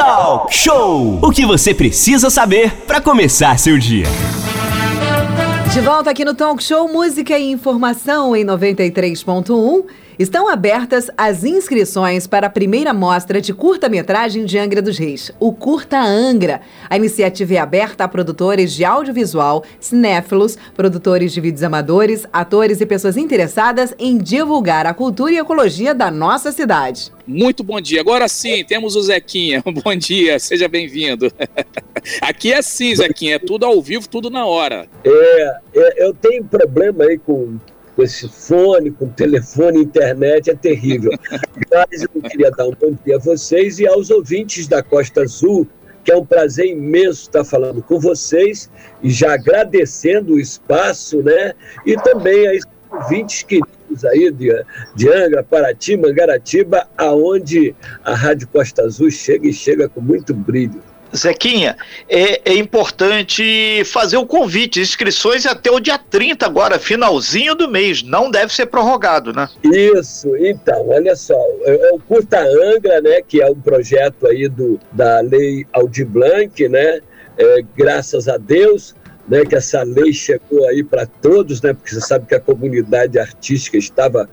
Talk Show! O que você precisa saber para começar seu dia. De volta aqui no Talk Show Música e Informação em 93.1. Estão abertas as inscrições para a primeira mostra de curta-metragem de Angra dos Reis, o Curta Angra. A iniciativa é aberta a produtores de audiovisual, cinéfilos, produtores de vídeos amadores, atores e pessoas interessadas em divulgar a cultura e ecologia da nossa cidade. Muito bom dia. Agora sim, temos o Zequinha. Bom dia, seja bem-vindo. Aqui é assim, Zequinha, é tudo ao vivo, tudo na hora. É, é eu tenho problema aí com com esse fone, com telefone, internet, é terrível. Mas eu queria dar um bom dia a vocês e aos ouvintes da Costa Azul, que é um prazer imenso estar falando com vocês e já agradecendo o espaço, né? E também a ouvintes queridos aí de, de Angra, Paraty, Mangaratiba, aonde a Rádio Costa Azul chega e chega com muito brilho. Zequinha, é, é, importante fazer o convite. Inscrições até o dia 30 agora, finalzinho do mês. Não deve ser prorrogado, né? Isso, então, olha só. É, é o Curta Angra, né, que é um projeto aí do, da Lei Aldir Blanc, né? É, graças a Deus, né, que essa lei chegou aí para todos, né? Porque você sabe que a comunidade artística estava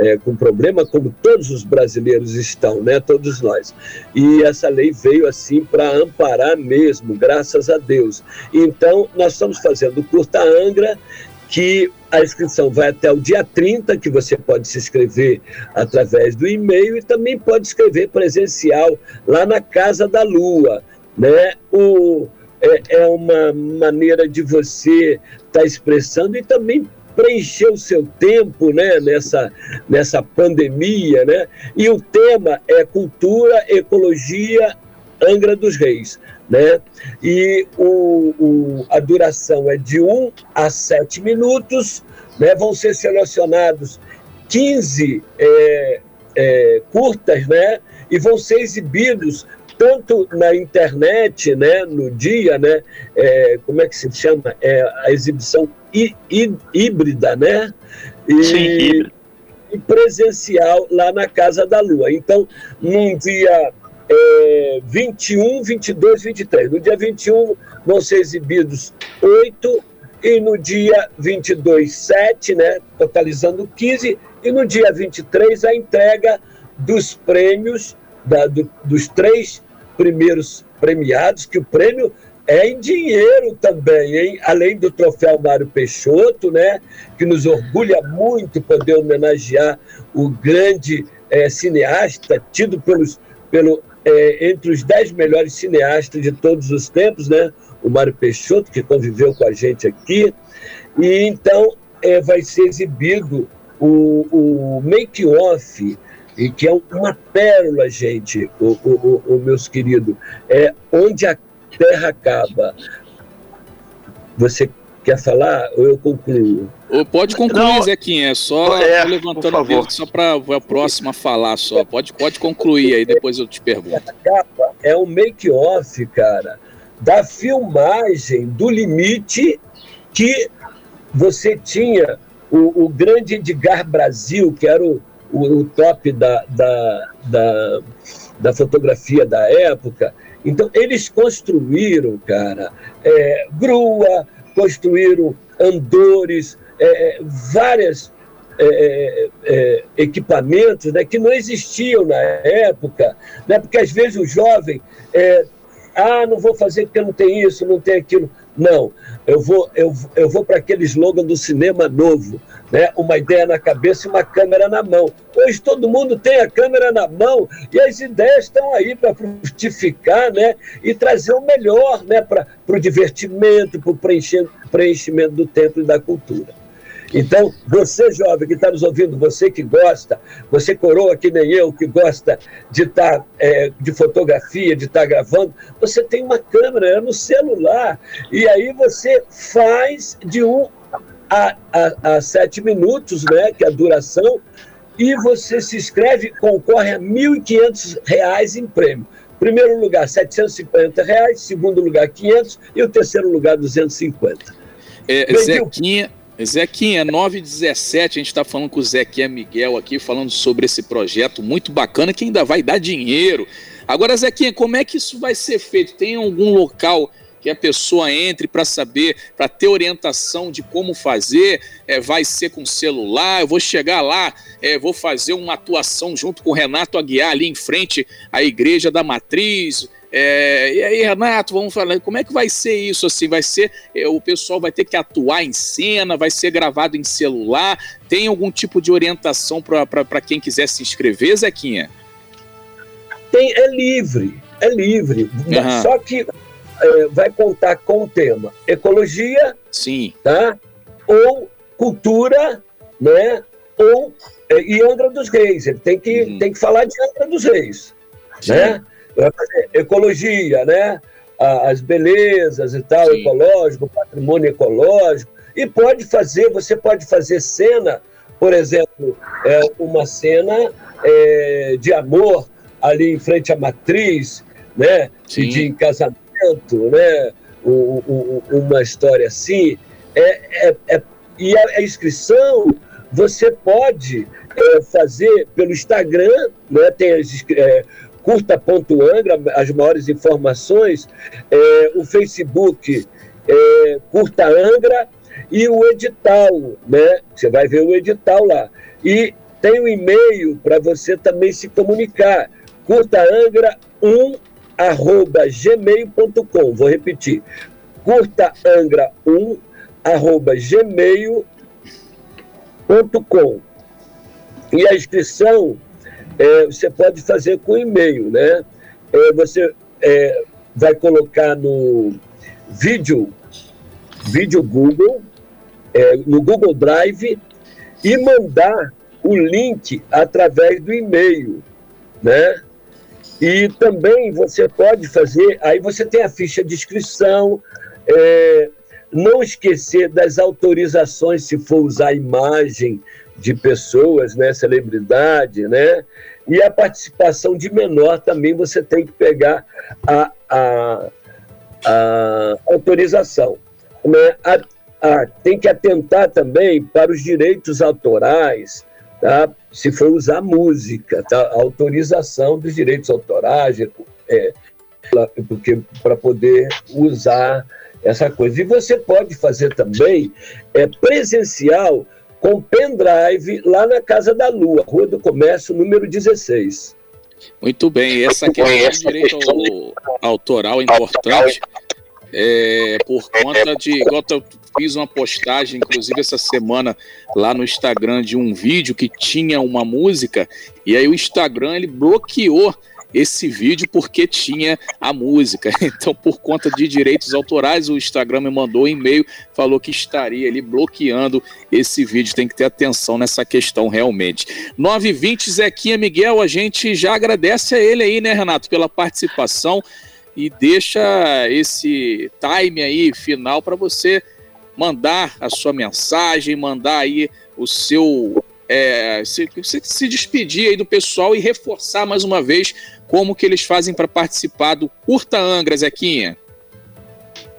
é, com problema, como todos os brasileiros estão, né? Todos nós. E essa lei veio assim para amparar mesmo, graças a Deus. Então, nós estamos fazendo o Curta Angra, que a inscrição vai até o dia 30, que você pode se inscrever através do e-mail e também pode escrever presencial lá na Casa da Lua, né? O, é, é uma maneira de você estar tá expressando e também preencher o seu tempo né, nessa, nessa pandemia. Né? E o tema é cultura, ecologia, Angra dos Reis. Né? E o, o, a duração é de 1 a 7 minutos. Né? Vão ser selecionados 15 é, é, curtas, né? E vão ser exibidos tanto na internet, né, no dia, né, é, como é que se chama? É, a exibição híbrida, né? E, Sim, e presencial lá na Casa da Lua. Então, num dia é, 21, 22, 23. No dia 21 vão ser exibidos oito e no dia 22, sete, né? Totalizando 15. E no dia 23, a entrega dos prêmios da, do, dos três primeiros premiados, que o prêmio é em dinheiro também, hein? Além do troféu Mário Peixoto, né? Que nos orgulha muito poder homenagear o grande é, cineasta, tido pelos, pelo, é, entre os dez melhores cineastas de todos os tempos, né? O Mário Peixoto, que conviveu com a gente aqui. E então é, vai ser exibido o, o make-off e que é uma pérola, gente, o, o, o, meus queridos, é onde a terra acaba. Você quer falar ou eu concluo? Pode concluir, Não, Zequinha, é só é, levantando o dedo só para a próxima falar só. Pode, pode concluir aí, depois eu te pergunto. A capa é um make-off, cara, da filmagem do limite que você tinha o, o grande Edgar Brasil, que era o, o, o top da, da, da, da, fotografia da época. Então, eles construíram, cara, é, grua, construíram andores, é, é vários é, é, é, equipamentos né, que não existiam na época, né, porque às vezes o jovem, ah, não vou fazer porque não tem isso, não tem aquilo. Não, eu vou, eu, eu vou para aquele slogan do cinema novo, né? uma ideia na cabeça e uma câmera na mão. Hoje todo mundo tem a câmera na mão e as ideias estão aí para frutificar né? e trazer o melhor né? para o divertimento, para o preenchimento do tempo e da cultura. Então, você jovem que está nos ouvindo, você que gosta, você coroa que nem eu, que gosta de estar tá, é, de fotografia, de estar tá gravando, você tem uma câmera é no celular e aí você faz de um a, a, a sete minutos, né, que é a duração, e você se inscreve, concorre a R$ 1.500 em prêmio. Primeiro lugar, 750 reais, segundo lugar, 500 e o terceiro lugar, 250. É, Zequinha, Zequinha, 917, a gente está falando com o Zequinha Miguel aqui, falando sobre esse projeto muito bacana que ainda vai dar dinheiro. Agora, Zequinha, como é que isso vai ser feito? Tem algum local que a pessoa entre para saber, para ter orientação de como fazer, é, vai ser com celular, eu vou chegar lá, é, vou fazer uma atuação junto com o Renato Aguiar ali em frente à Igreja da Matriz, é, e aí, Renato, vamos falar, como é que vai ser isso? Assim, vai ser é, o pessoal vai ter que atuar em cena, vai ser gravado em celular? Tem algum tipo de orientação para quem quiser se inscrever, Zequinha? Tem, é livre, é livre. Uhum. Só que é, vai contar com o tema ecologia, sim, tá? Ou cultura, né? Ou é, e Angra dos Reis. Ele tem que uhum. tem que falar de Angra dos Reis, sim. né? Ecologia, né? As belezas e tal, Sim. ecológico, patrimônio ecológico. E pode fazer, você pode fazer cena, por exemplo, é, uma cena é, de amor ali em frente à matriz, né? Sim. De casamento, né? O, o, uma história assim. É, é, é, e a, a inscrição você pode é, fazer pelo Instagram, né? tem as, é, curta.angra, as maiores informações, é, o Facebook é, Curta Angra e o edital, né? Você vai ver o edital lá. E tem o um e-mail para você também se comunicar, curtaangra1 arroba gmail.com. Vou repetir, curtaangra1 arroba gmail.com. E a inscrição é, você pode fazer com e-mail, né? É, você é, vai colocar no vídeo, vídeo Google, é, no Google Drive e mandar o link através do e-mail, né? E também você pode fazer, aí você tem a ficha de inscrição, é, não esquecer das autorizações se for usar imagem de pessoas, né, celebridade, né? E a participação de menor também você tem que pegar a, a, a autorização. Né? A, a, tem que atentar também para os direitos autorais, tá? se for usar música, tá? a autorização dos direitos autorais, é, porque para poder usar essa coisa. E você pode fazer também é, presencial com pendrive lá na Casa da Lua, Rua do Comércio, número 16. Muito bem, essa questão de direito autoral é importante, é, por conta de. Igual eu fiz uma postagem, inclusive essa semana, lá no Instagram, de um vídeo que tinha uma música, e aí o Instagram ele bloqueou esse vídeo porque tinha a música. Então, por conta de direitos autorais, o Instagram me mandou um e-mail, falou que estaria ali bloqueando esse vídeo. Tem que ter atenção nessa questão realmente. 920 Zequinha Miguel, a gente já agradece a ele aí, né, Renato, pela participação e deixa esse time aí final para você mandar a sua mensagem, mandar aí o seu é, se, se, se, despedir aí do pessoal e reforçar mais uma vez como que eles fazem para participar do Curta Angra, Zequinha?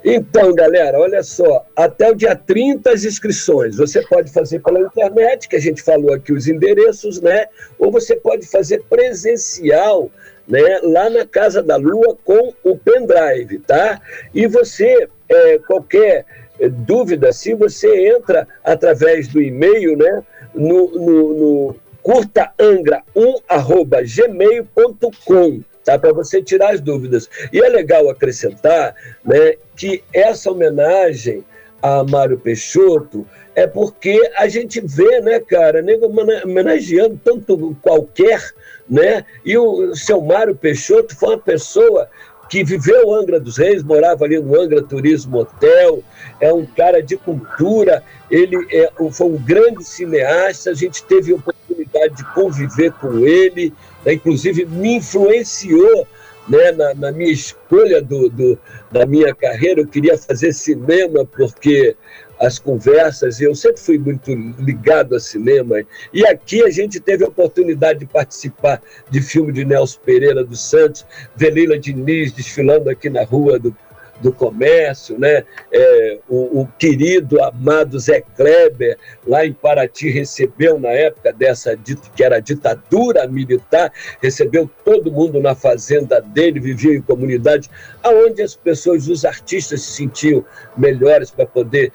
Então, galera, olha só, até o dia 30 as inscrições. Você pode fazer pela internet, que a gente falou aqui os endereços, né? Ou você pode fazer presencial, né? Lá na Casa da Lua com o pendrive, tá? E você, é, qualquer dúvida, se você entra através do e-mail, né? No, no, no curtaangra1@gmail.com, tá? Para você tirar as dúvidas. E é legal acrescentar, né, que essa homenagem a Mário Peixoto é porque a gente vê, né, cara, nego homenageando tanto qualquer, né? E o seu Mário Peixoto foi uma pessoa que viveu Angra dos Reis, morava ali no Angra Turismo Hotel, é um cara de cultura, ele é, foi um grande cineasta, a gente teve a oportunidade de conviver com ele, né, inclusive me influenciou né, na, na, minha escolha do, do, da minha carreira, eu queria fazer cinema porque as conversas, e eu sempre fui muito ligado a cinema. E aqui a gente teve a oportunidade de participar de filme de Nelson Pereira dos Santos, ver Leila Diniz desfilando aqui na rua do, do comércio, né? É, o, o, querido, amado Zé Kleber, lá em Paraty, recebeu na época dessa que era ditadura militar, recebeu todo mundo na fazenda dele, vivia em comunidade, aonde as pessoas, os artistas se sentiam melhores para poder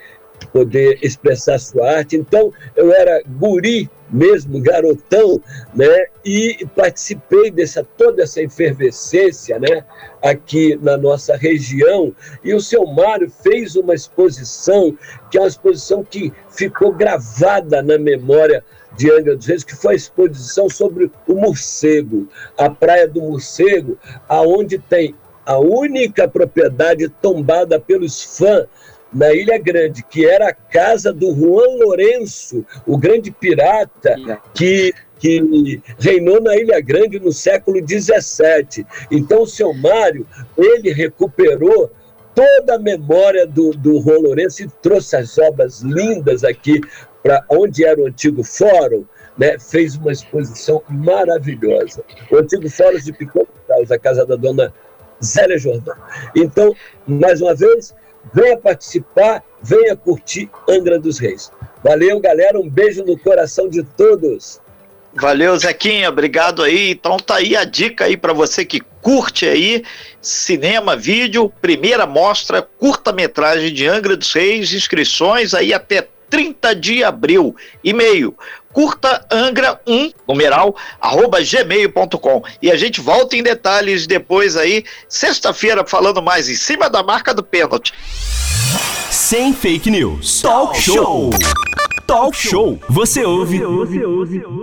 poder expressar sua arte. Então, eu era guri mesmo, garotão, né? E participei dessa toda essa efervescência, né? Aqui na nossa região. E o seu Mário fez uma exposição, que é uma exposição que ficou gravada na memória de Angra dos Reis, que foi a exposição sobre o morcego, a Praia do Morcego, aonde tem a única propriedade tombada pelos fãs na Ilha Grande, que era a casa do Juan Lourenço, o grande pirata que, que reinou na Ilha Grande no século XVII. Então, o seu Mário, ele recuperou toda a memória do, do Juan Lourenço e trouxe as obras lindas aqui para onde era o antigo fórum, né, fez uma exposição maravilhosa. O antigo fórum de Picô a casa da dona Zélia Jordão. Então, mais uma vez, venha participar, venha curtir Angra dos Reis. Valeu, galera, um beijo no coração de todos. Valeu, Zequinha, obrigado aí. Então tá aí a dica aí para você que curte aí cinema, vídeo, primeira mostra, curta-metragem de Angra dos Reis, inscrições aí até 30 de abril. E-mail curta angra 1 numeral arroba gmail.com e a gente volta em detalhes depois aí sexta-feira falando mais em cima da marca do pênalti. Sem fake news. Talk show. Talk show. Você ouve.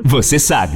Você sabe.